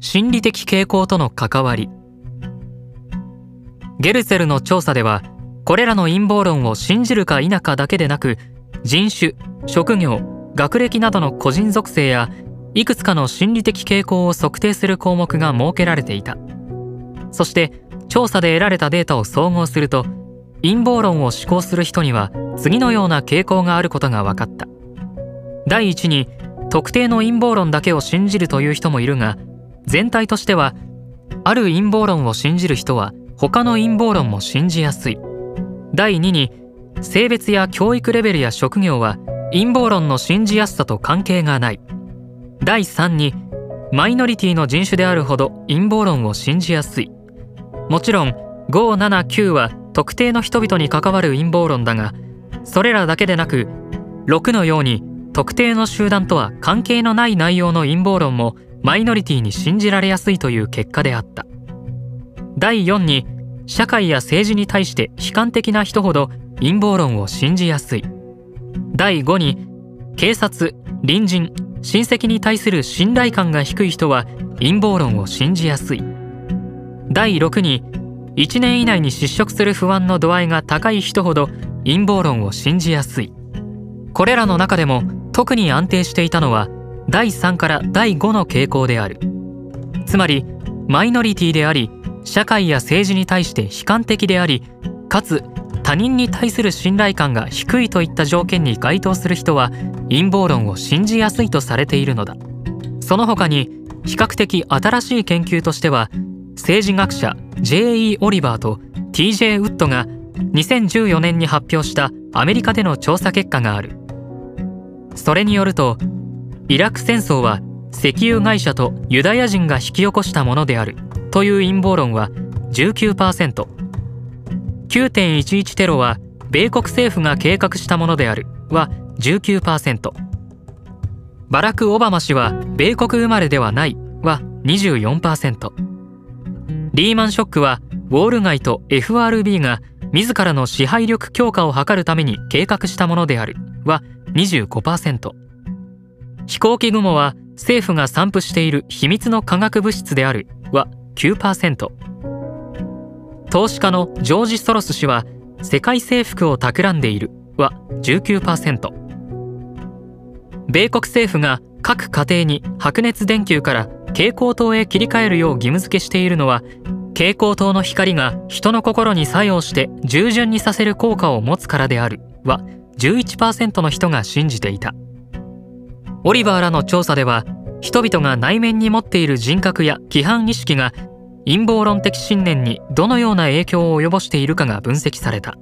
心理的傾向との関わり。ゲルツェルの調査ではこれらの陰謀論を信じるか否かだけでなく人種職業学歴などの個人属性やいくつかの心理的傾向を測定する項目が設けられていた。そして調査で得られたデータを総合すると陰謀論を思考する人には次のような傾向があることが分かった。第一に特定の陰謀論だけを信じるという人もいるが全体としてはある陰謀論を信じる人は他の陰謀論も信じやすい。第2に性別や教育レベルや職業は陰謀論の信じやすさと関係がない。第3にマイノリティの人種であるほど陰謀論を信じやすい。もちろん579は特定の人々に関わる陰謀論だがそれらだけでなく6のように特定の集団とは関係のない内容の陰謀論もマイノリティに信じられやすいという結果であった。第4に社会や政治に対して悲観的な人ほど陰謀論を信じやすい。第5に警察隣人親戚に対する信頼感が低い人は陰謀論を信じやすい。第6に1年以内に失職する不安の度合いが高い人ほど陰謀論を信じやすい。これらの中でも特に安定していたのは第3から第5の傾向であるつまりマイノリティであり社会や政治に対して悲観的でありかつ他人に対する信頼感が低いといった条件に該当する人は陰謀論を信じやすいとされているのだその他に比較的新しい研究としては政治学者 J.E. オリバーと T.J. ウッドが2014年に発表したアメリカでの調査結果があるそれによるとイラク戦争は石油会社とユダヤ人が引き起こしたものであるという陰謀論は 19%9.11 テロは米国政府が計画したものであるは19%バラク・オバマ氏は米国生まれではないは24%リーマンショックはウォール街と FRB が自らの支配力強化を図るために計画したものであるは25%飛行機雲は政府が散布している秘密の化学物質であるは9%投資家のジョージ・ソロス氏は世界征服を企んでいるは19%米国政府が各家庭に白熱電球から蛍光灯へ切り替えるよう義務付けしているのは蛍光灯の光が人の心に作用して従順にさせる効果を持つからであるは11%の人が信じていた。オリバーらの調査では人々が内面に持っている人格や規範意識が陰謀論的信念にどのような影響を及ぼしているかが分析された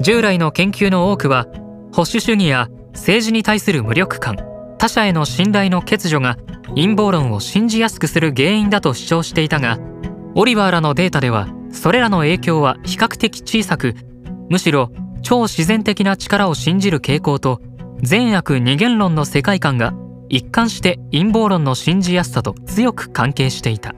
従来の研究の多くは保守主義や政治に対する無力感他者への信頼の欠如が陰謀論を信じやすくする原因だと主張していたがオリバーらのデータではそれらの影響は比較的小さくむしろ超自然的な力を信じる傾向と善悪二元論の世界観が一貫して陰謀論の信じやすさと強く関係していた。